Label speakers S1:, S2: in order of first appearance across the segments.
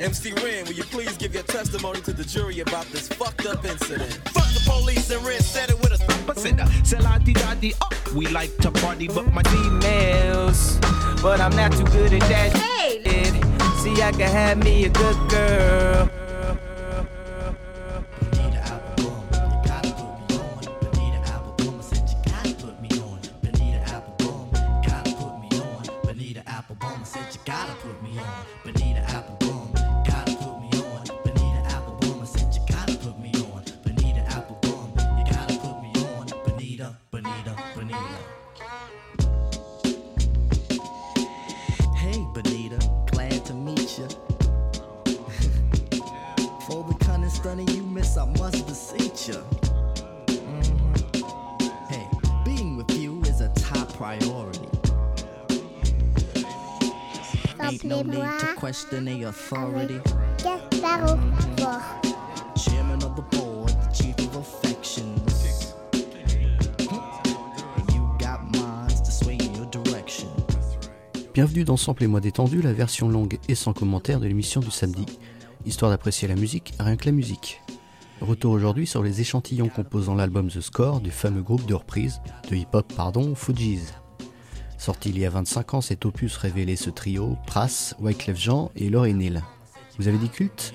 S1: MC Ren, will you please give your testimony to the jury about this fucked up incident? Fuck the police and Ren said it with a
S2: percent. Say la di da di oh. We like to party, but my emails. But I'm not too good at that.
S3: Hey!
S2: See, I can have me a good girl.
S4: To question the authority.
S5: Gasparo Fort.
S4: Chairman of the board, the chief of affections. And you got minds to sway in your direction.
S6: Bienvenue dans Sample et moi détendu, la version longue et sans commentaire de l'émission du samedi, histoire d'apprécier la musique, rien que la musique. Retour aujourd'hui sur les échantillons composant l'album The Score du fameux groupe de reprise, de hip-hop pardon, Fugees. Sorti il y a 25 ans, cet opus révélait ce trio, Pras, Wyclef Jean et Laurie Neal. Vous avez dit culte?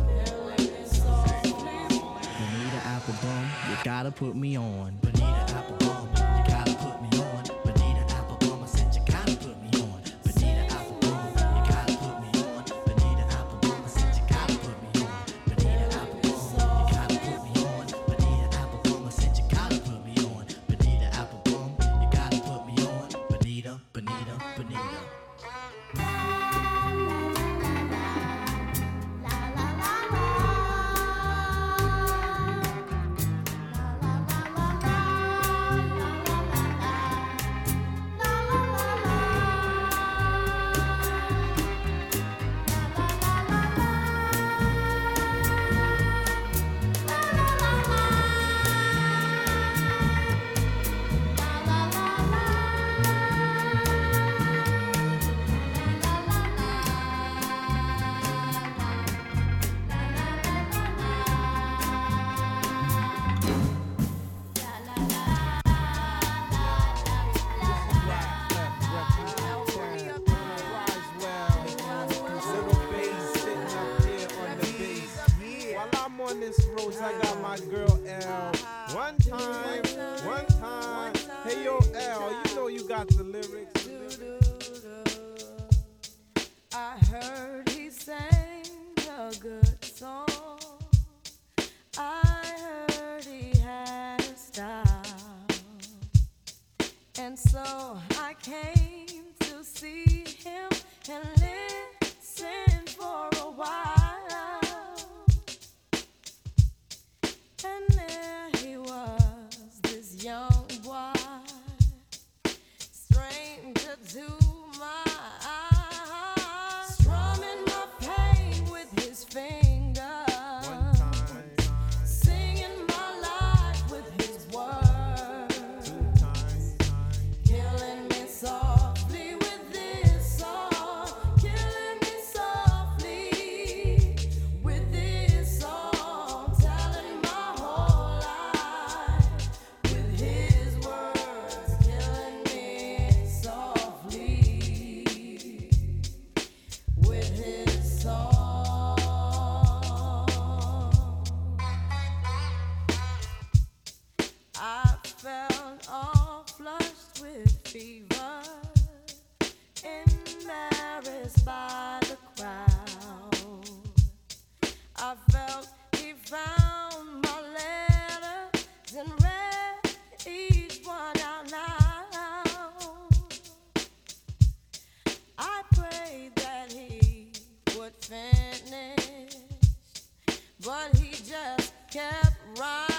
S4: Applebaum, you gotta put me on. Applebaum,
S7: This road, I got my girl L. One time, one time. Hey yo, L, you know you got the lyrics.
S8: I heard he sang a good song. I heard he had a style. And so I came to see him and listen for a while. And there he was, this young boy, stranger to my eyes, but he just kept
S9: riding.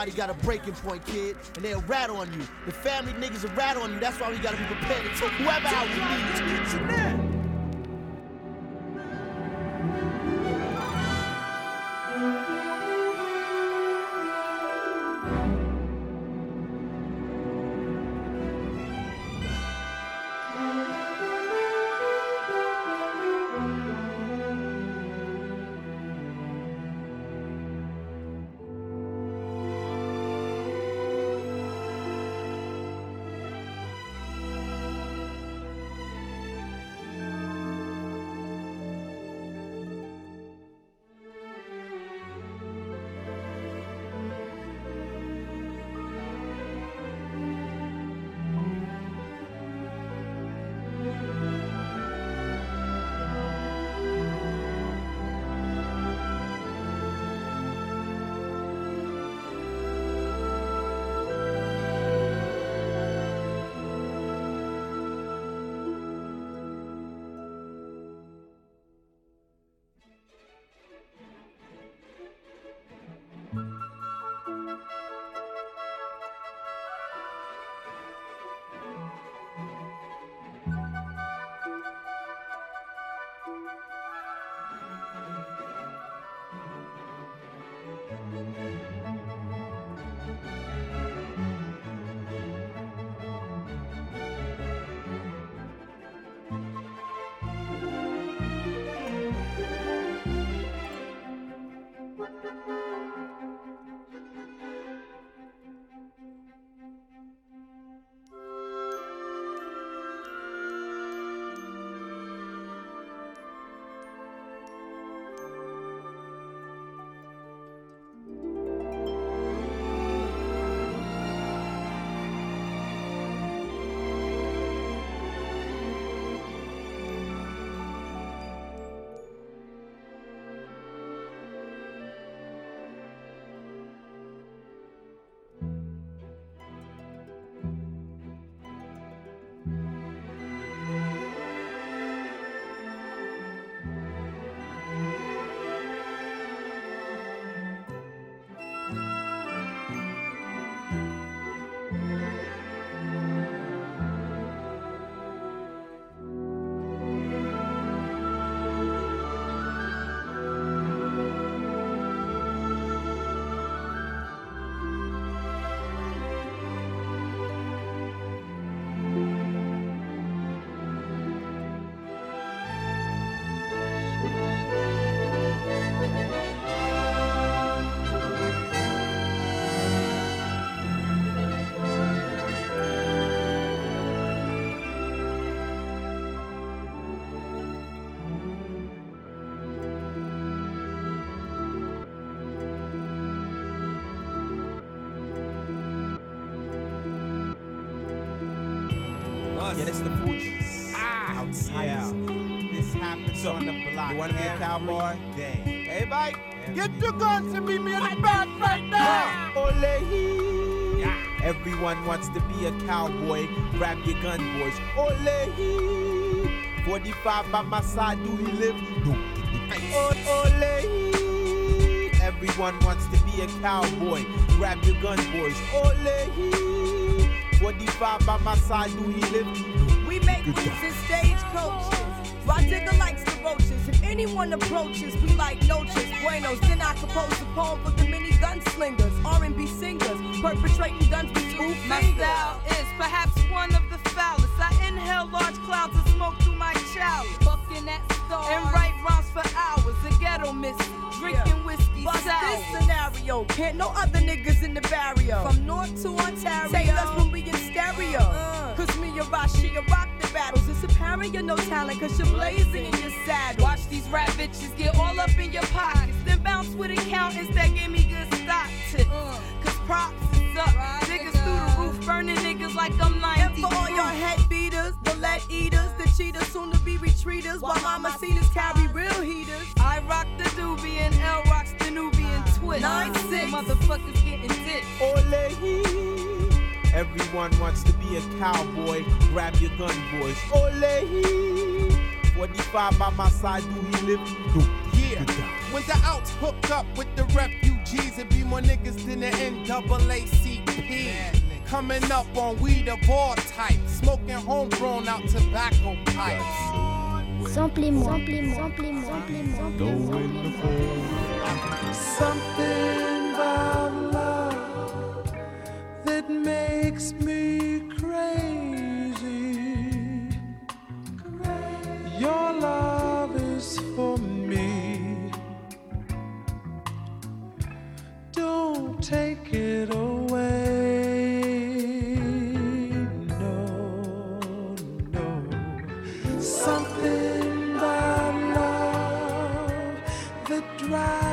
S10: Everybody got a breaking point, kid, and they'll rat on you. The family niggas will rat on you. That's why we gotta be prepared to take whoever out we need.
S7: This happens on the block.
S10: you wanna be a cowboy?
S7: Day.
S10: Hey, Mike, get your guns and meet me in the back right now.
S7: Ole hee. Everyone wants to be a cowboy. Grab your gun, boys. Ole hee. 45 by my side, do he live? No. Ole hee. Everyone wants to be a cowboy. Grab your gun, boys. Ole hee. 45 by my side, do he live?
S8: We make moves in stagecoaches. Rah Digga likes the roaches. If anyone approaches, we like noches, buenos. Then I compose a poem for the many gunslingers, R&B singers, perpetrating guns with two
S11: My style is perhaps one of the foulest. I inhale large clouds of smoke through my chalice. Fucking at stars. And write rhymes for hours. A ghetto miss Drinking whiskey
S8: Bust
S11: sour.
S8: this scenario. Can't no other niggas in the barrio. From north to Ontario. Say us when we in stereo. Uh-uh. Cause me and Rashi rock It's apparent you're no talent cause you're blazing in your saddle.
S11: Watch these rap bitches get all up in your pockets. Then bounce with accountants that give me good stock tips. Uh. Cause props is up. Niggas through the roof, burning niggas like I'm 90.
S8: And for all uh. your head beaters, the lead eaters, the cheaters, soon to be retreaters, while mama cenas carry real heaters.
S11: I rock the doobie and L rocks the Nubian twist.
S8: Nine six.
S11: Motherfuckers getting dick.
S7: Ole hee. Everyone wants to be a cowboy. Grab your gun, boys. Ole hee. 45 by my side, do he live? No.
S12: Yeah. When the outs hooked up with the refugees, it be more niggas than the NAACP. Coming up on weed of all types, smoking homegrown out tobacco pipes.
S13: Something about love that makes me crazy. Your love is for me. Don't take it away. No, no. Something about love that drives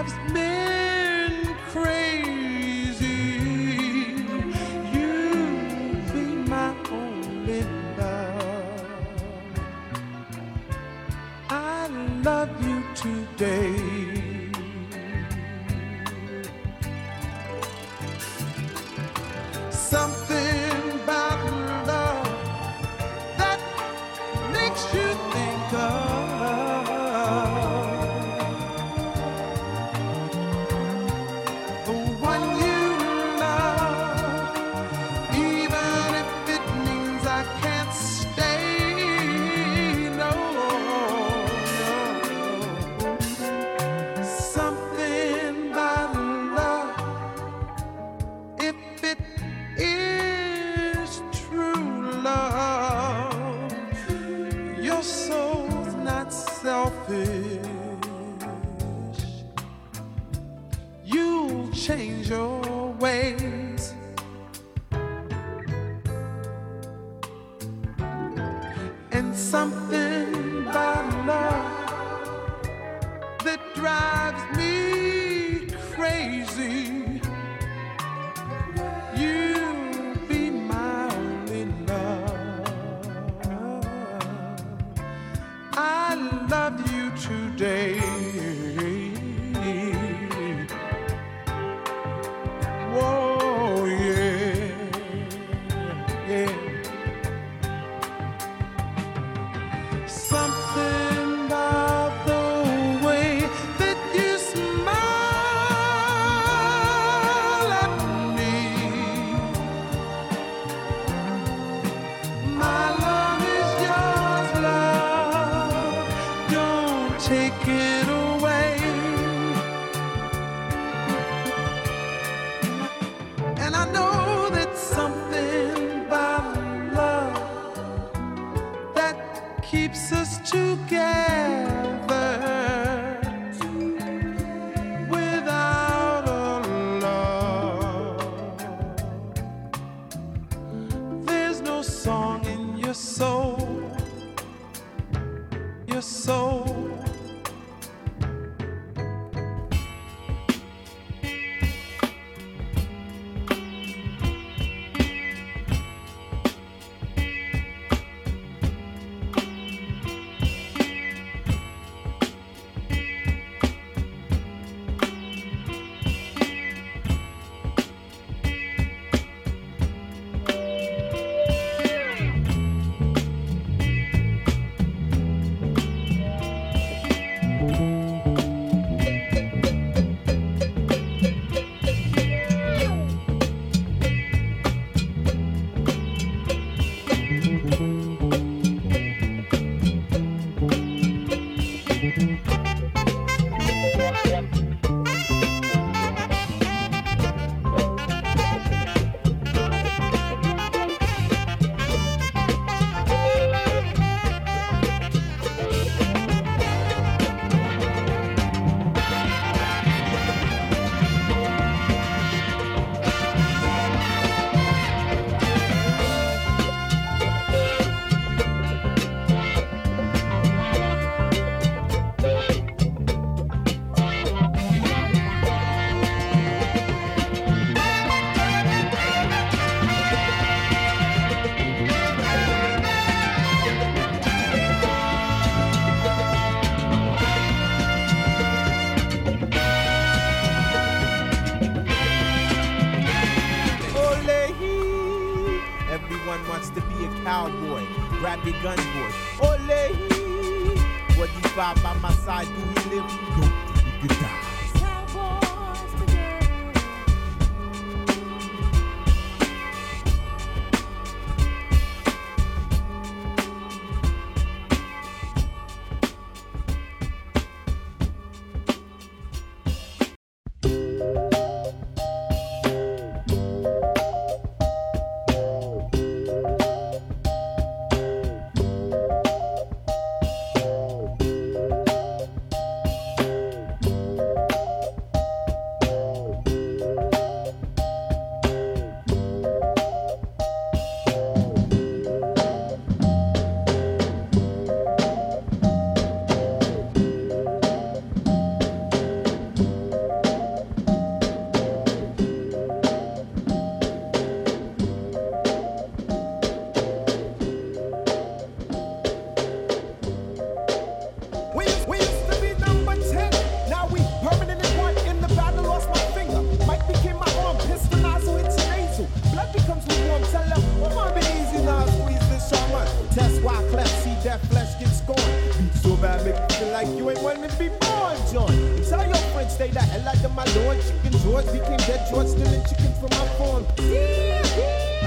S7: dead drug stealing chicken from my phone.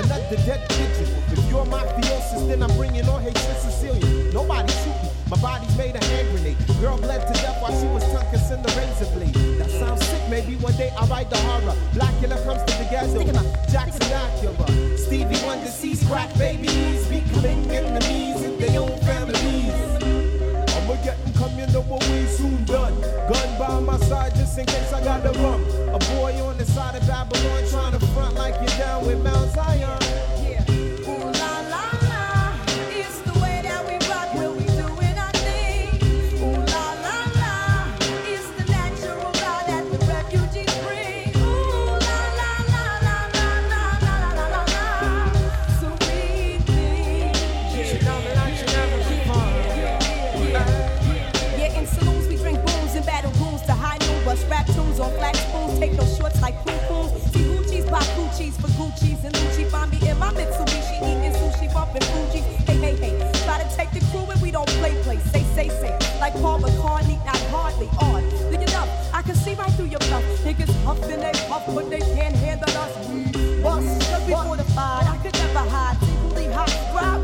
S7: Another dead pigeon. If you're my theosis, then I'm bringing all hate to Sicilian. Nobody shoot me. My body's made a hand grenade. Girl bled to death while she was tongue kissing the razor blade. That sounds sick. Maybe one day I'll write the horror. Blackula comes to the ghetto. Jackson Acura. Stevie Wonder sees crack babies becoming enemies in their own family. on my side just in case I got the rum. A boy on the side of Babylon trying to front like you're down with Mount Zion.
S14: awfully odd. Do you know? I can see right through your bluff. Niggas huff and they puff, but they can't handle us. We bust, we. I could never hide. Singly hot,
S15: thrive.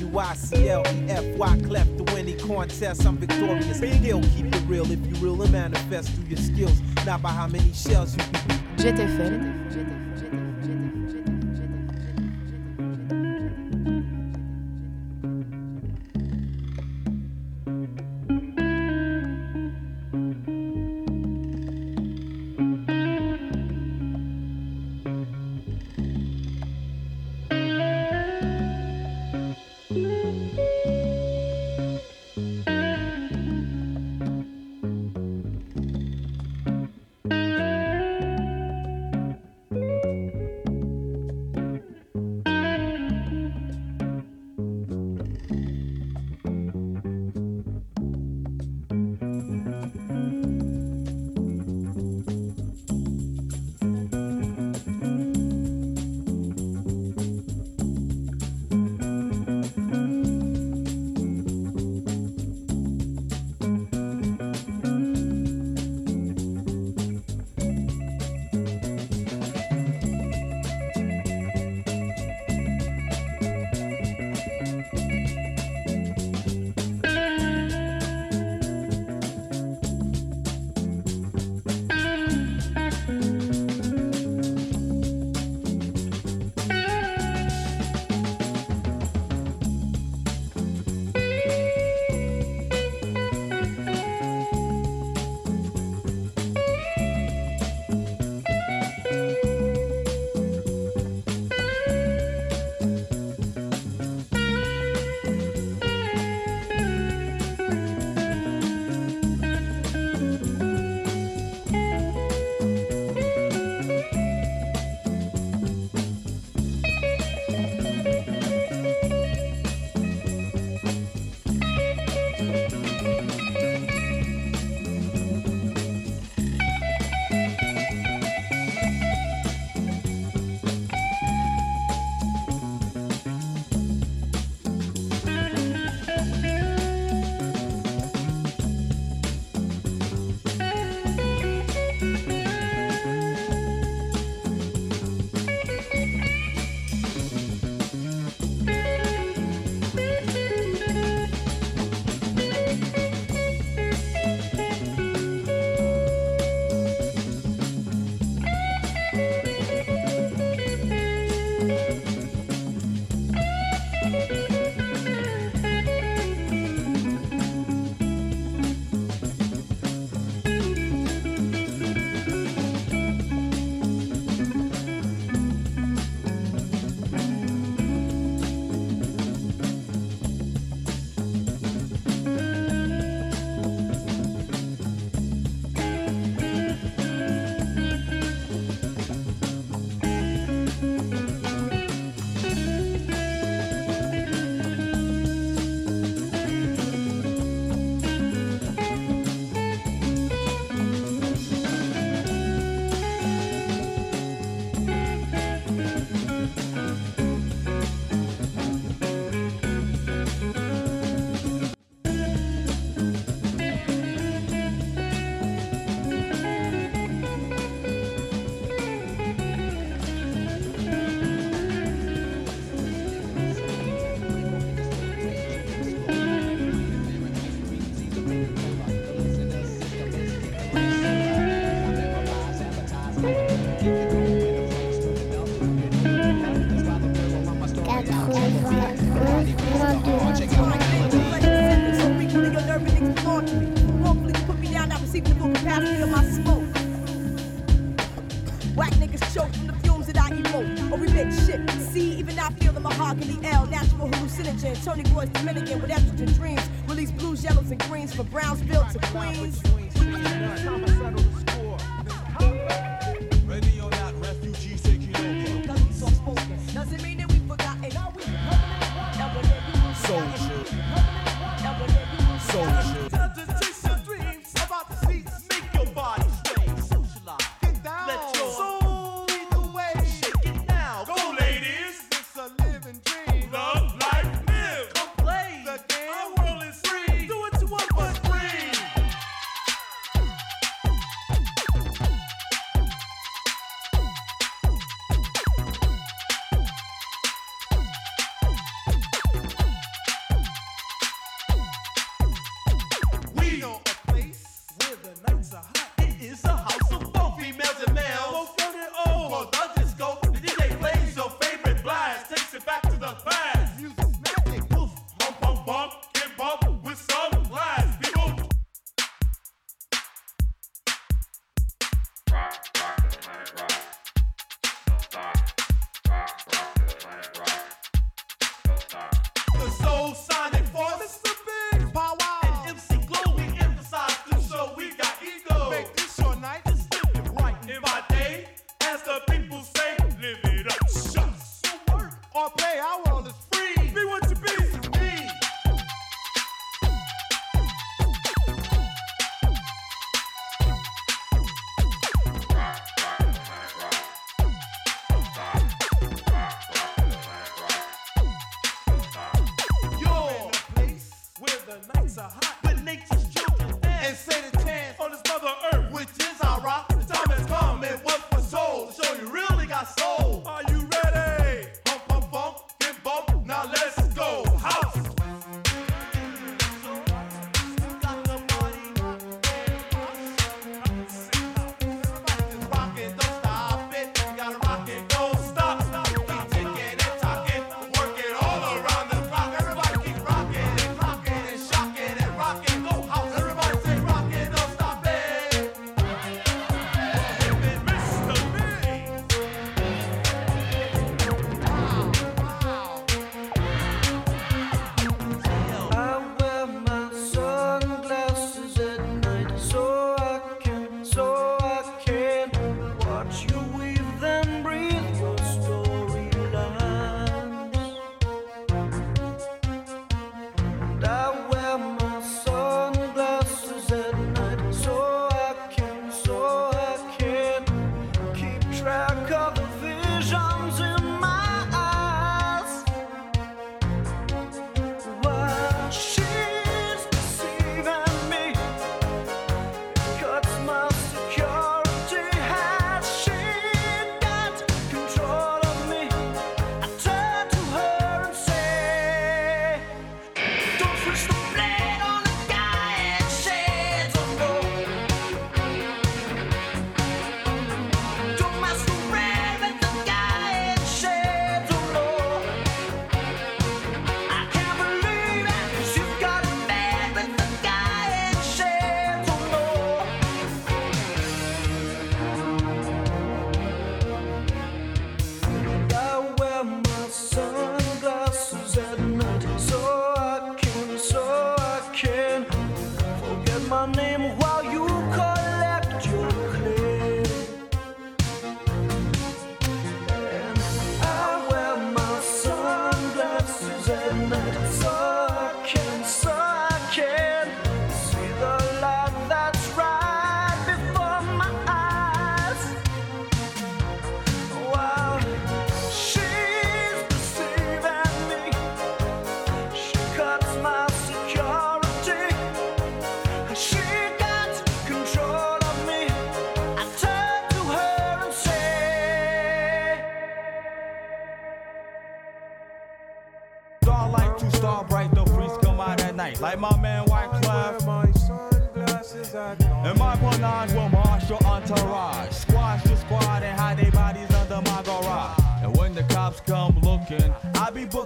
S15: W I C L
S7: E
S15: F
S7: Wyclef to any contest. I'm victorious. Still keep it real if you really manifest through your skills, not by how many shells you
S16: Soldier.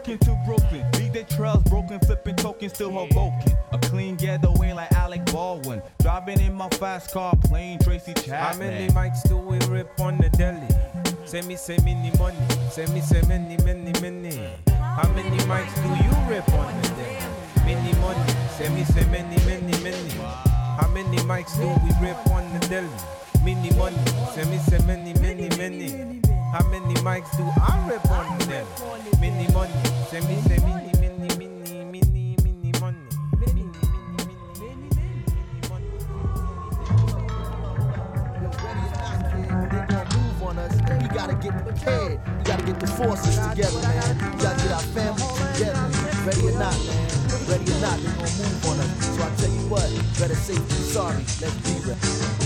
S17: I to
S15: Brooklyn. Leave their trails broken, flipping tokens, still Hoboken. A clean getaway like Alec Baldwin. Driving in my fast car, playing Tracy
S7: How many mics do we rip on the deli? Send me, send me the money. Send me, send many, many, many. How many mics do you rip on the deli? Many money. Send me, send many, many, many. How many mics do we rip on the deli? Many money. Send me, send many, many, many. How many mics do I rip on the deli? Many money.
S10: Gon' move on us. We gotta get prepared. We gotta get the forces together, man. We gotta get our families together. Ready or not, man. Ready or not, they gon' move on us. So I tell you what, better safe than sorry. Let's be ready.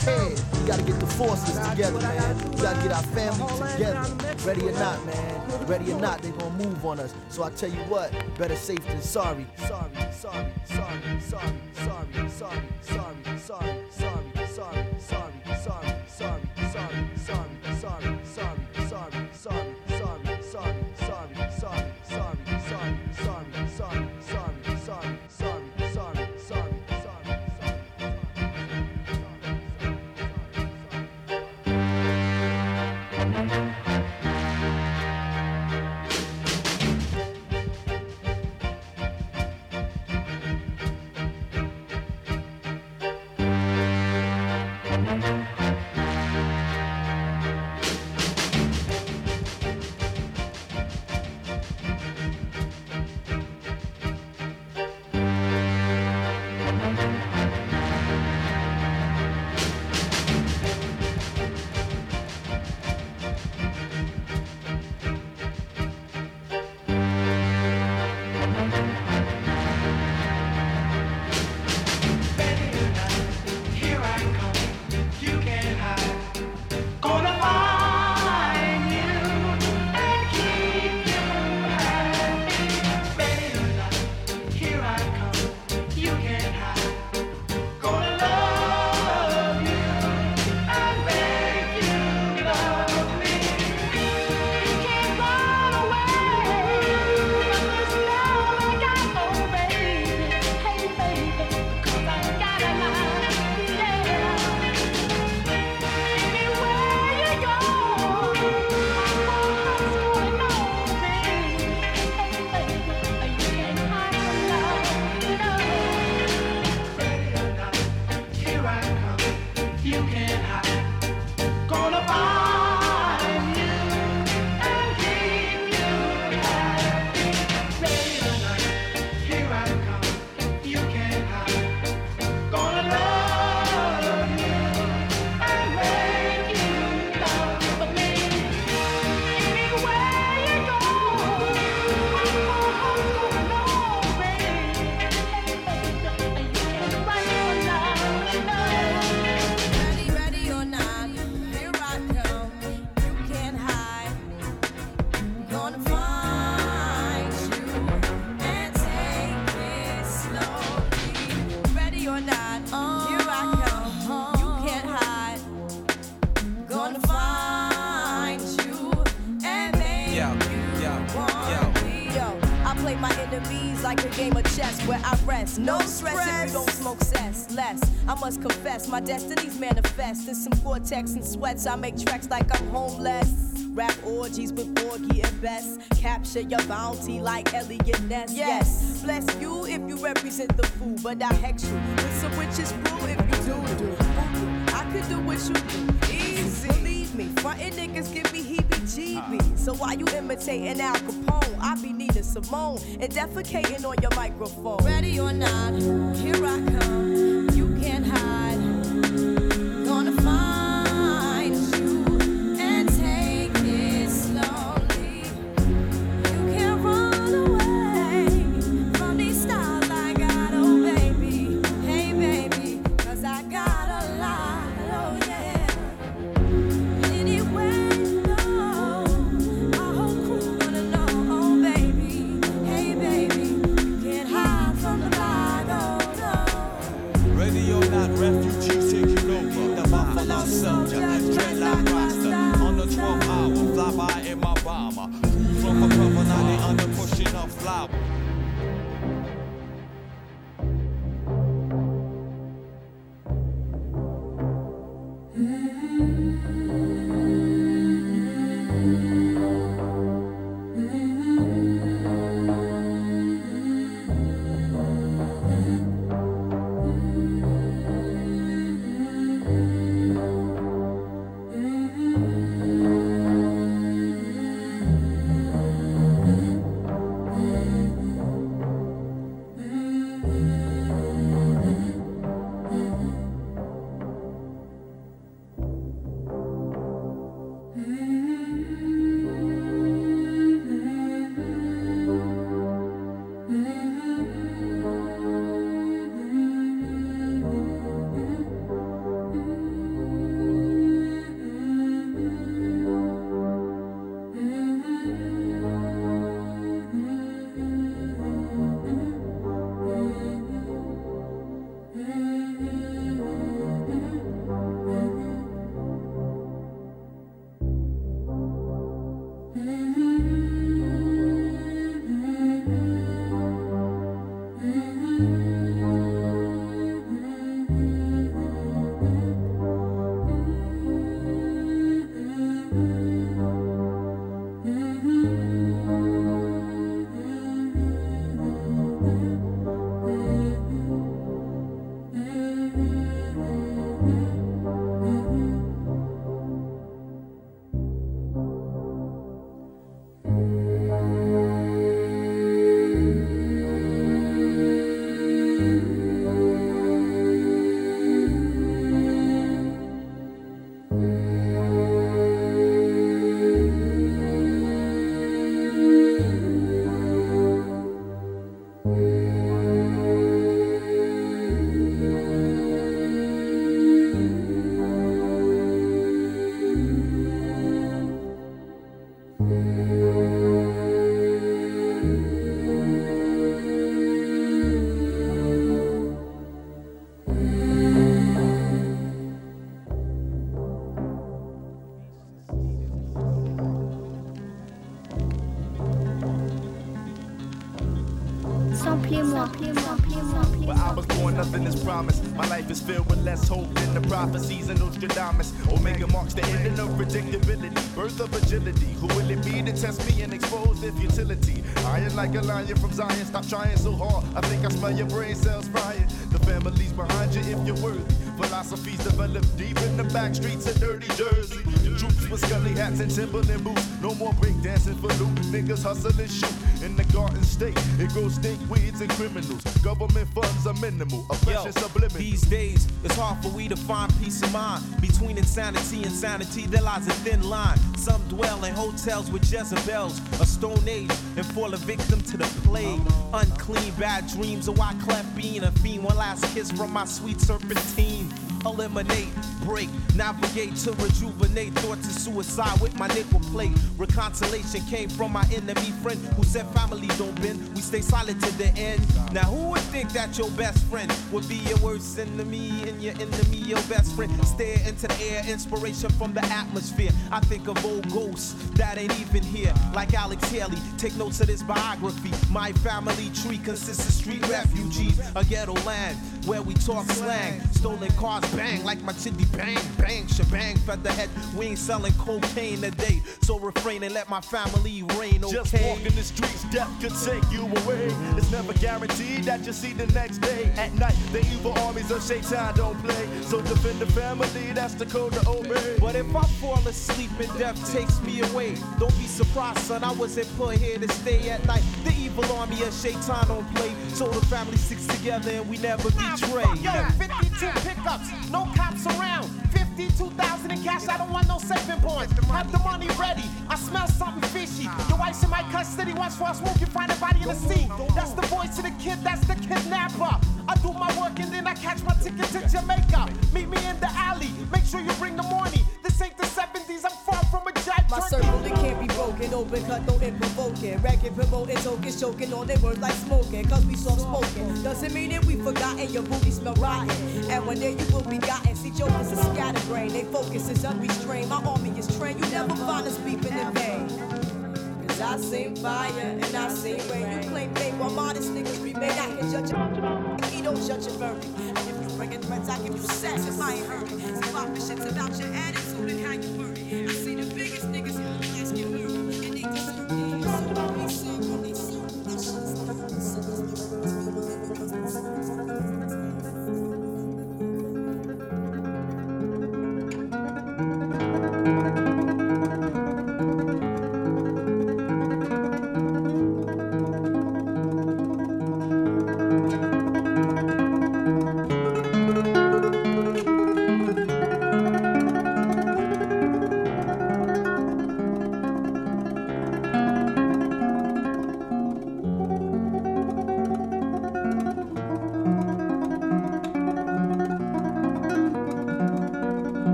S10: Prepared. We gotta get the forces together, man. We gotta get our families together. Ready or not, man. Ready or not, they gonna move on us. So I tell you what, better safe than sorry, sorry, sorry, sorry, sorry, sorry, sorry, sorry, sorry, sorry, sorry, sorry, sorry, sorry, sorry, sorry, sorry,
S8: sweats, I make tracks like I'm homeless. Rap orgies with Porgy and Bess. Capture your bounty like Eliot Ness. Yes, bless you if you represent the fool, but I hex you with some witches brew if you do do. I could do what you do, easy. Believe me, frontin' niggas give me heebie-jeebies. Ah. So while you imitating Al Capone, I be Nina Simone and defecating on your microphone. Ready or not, here I come.
S18: Is filled with less hope than the prophecies of Nostradamus. Omega marks the ending of predictability, birth of agility. Who will it be to test me and expose their futility? Iron like a lion from Zion, stop trying so hard. I think I smell your brain cells frying. The family's behind you if you're worthy. Philosophies developed deep in the back streets of dirty Jersey. The troops with scully hats and Timberland boots. No more break dancing for loot. Niggas hustle and shoot. In the garden state, it grows stink weeds and criminals. Government funds are minimal. Oppression subliminal.
S7: These days, it's hard for we to find peace of mind. Between insanity and sanity, there lies a thin line. Some dwell in hotels with Jezebels, a stone age, and fall a victim to the plague. Unclean, bad dreams, a Wyclef being a fiend. One last kiss from my sweet serpentine. Eliminate, break, navigate to rejuvenate. Thoughts of suicide with my nickel plate. Reconciliation came from my enemy friend who said family don't bend. We stay solid to the end. Now who would think that your best friend would be your worst enemy and your enemy your best friend? Stare into the air, inspiration from the atmosphere. I think of old ghosts that ain't even here, like Alex Haley. Take notes of this biography. My family tree consists of street refugees, a ghetto land where we talk slang. Stolen cars bang like my chitty bang bang shebang. Featherhead, we ain't selling cocaine today, so refrain and let my family reign. Okay.
S18: Just walking the streets, death could take you away. It's never guaranteed that you'll see the next day. At night, the evil armies of Shaitan don't play. So defend the family, that's the code to obey.
S7: But if I fall asleep and death takes me away, don't be surprised, son. I wasn't put here to stay at night. The evil army of Shaitan don't play. So the family sticks together and we never betray.
S19: Yo, 52 pickups, no cops around. 50, 2,000 in cash, I don't want no saving bonds. Have the money ready, I smell something fishy. Your wife's in my custody, watch for us, won't you find a body in the sea? That's the voice of the kid, that's the kidnapper. I do my work and then I catch my ticket to Jamaica. Meet me in the alley, make sure you bring the money. 60s, I'm far from a jack.
S8: My circle, it can't be broken, open, cut, though it provoking. Racket, promoting, token, choking on their words like smoking. Cause we soft spoken. Doesn't mean that we forgotten, your booty smell rotten. And one day you will be gotten. See, jokers is scatterbrained, they focus is unrestrained. My army is trained, you never find us beeping in vain. I seen fire and I seen rain. You claim fame while modest niggas remain. I can judge a he don't judge a verdict. And if you bringin' threats, I give you sex if I ain't hurting. See, my shit's about your attitude and how you worry it. I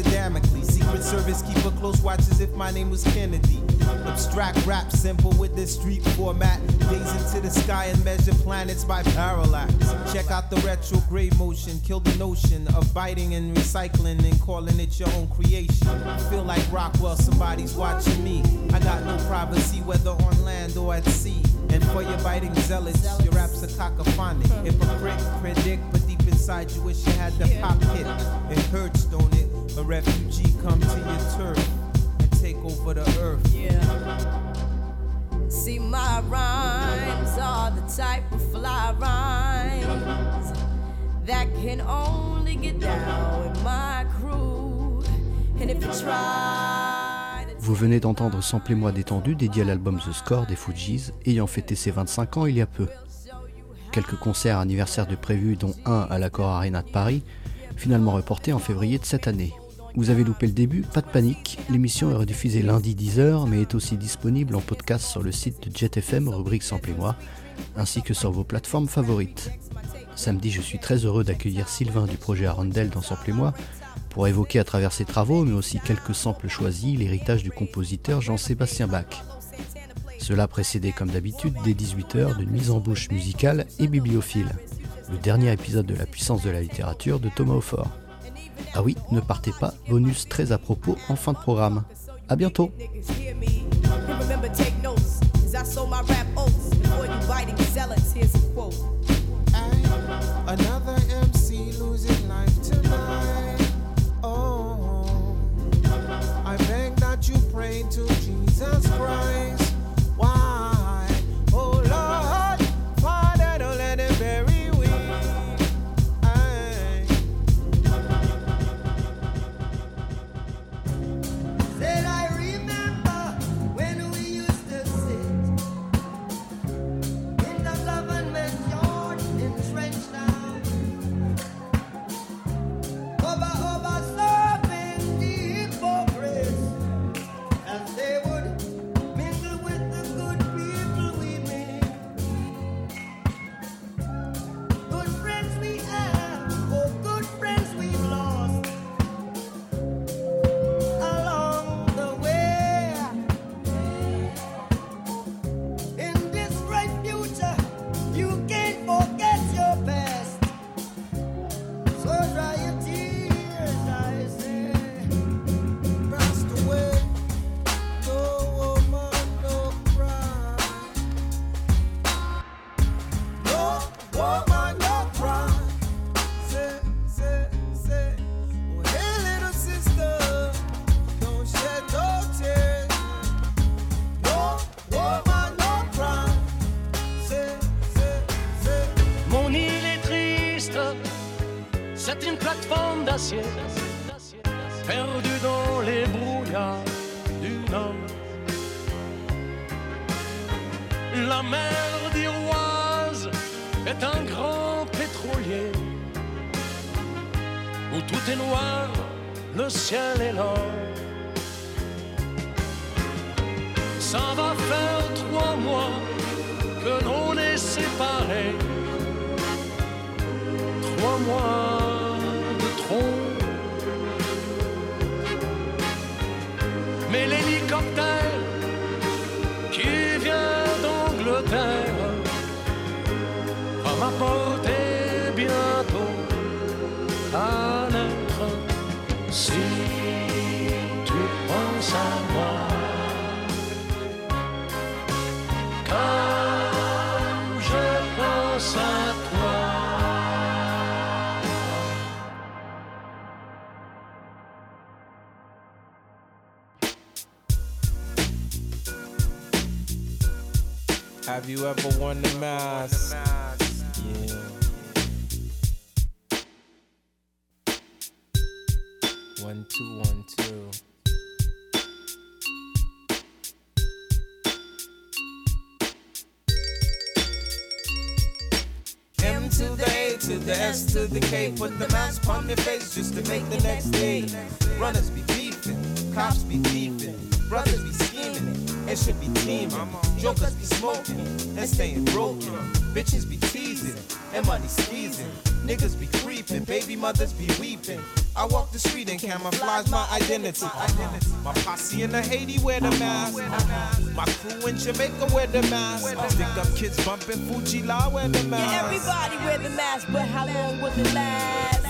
S13: of
S7: Damocles. Secret Service keep a close watch as if my name was Kennedy. Abstract rap, simple with this street format. Gaze into the sky and measure planets by parallax. Check out the retrograde motion, kill the notion of biting and recycling and calling it your own creation. Feel like Rockwell, somebody's watching me. I got no privacy, whether on land or at sea. And for your biting zealots, your raps are cacophonic. Hypocrite, predict, but deep inside you wish you had the pop hit. It hurts? A refugee come to your turf and take over the earth.
S8: See, my rhymes are the type of fly rhymes that can only get down with my crew. And if you try to
S6: Vous venez d'entendre Samplez-moi détendu dédié à l'album The Score des Fujis, ayant fêté ses 25 ans il y a peu. Quelques concerts anniversaires de prévus, dont un à l'Accor Arena de Paris, finalement reporté en février de cette année. Vous avez loupé le début, pas de panique, l'émission est rediffusée lundi 10h, mais est aussi disponible en podcast sur le site de JetFM, rubrique Samplez-moi, ainsi que sur vos plateformes favorites. Samedi, je suis très heureux d'accueillir Sylvain du projet Arondel dans Samplez-moi pour évoquer à travers ses travaux, mais aussi quelques samples choisis, l'héritage du compositeur Jean-Sébastien Bach. Cela précédé comme d'habitude dès 18h d'une mise en bouche musicale et bibliophile, le dernier épisode de La puissance de la littérature de Thomas Aufort. Ah oui, ne partez pas, bonus très à propos en fin de programme. À bientôt
S20: perdue dans les brouillards du nord. La mer d'Iroise est un grand pétrolier où tout est noir, le ciel est l'or. Ça va faire trois mois que l'on est séparés. Trois mois mais l'hélicoptère qui vient d'Angleterre, comme à
S7: you ever worn the mask? Yeah. One, two, one, two. M to the A to the S to the K. Put the mask on your face just to make the next day. Runners be beefing, cops be beefing, brothers be scheming. and shit be teaming. Jokers be smoking and staying broken. Bitches be teasing and money squeezing. Niggas be creeping, baby mothers be weeping. I walk the street and camouflage my identity. My posse in the Haiti wear the mask. My crew in Jamaica wear the mask. Stick up kids bumping Fu-Gee-La wear the mask.
S10: Yeah, everybody wear the mask, but how long will it last?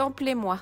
S3: Samplez-moi.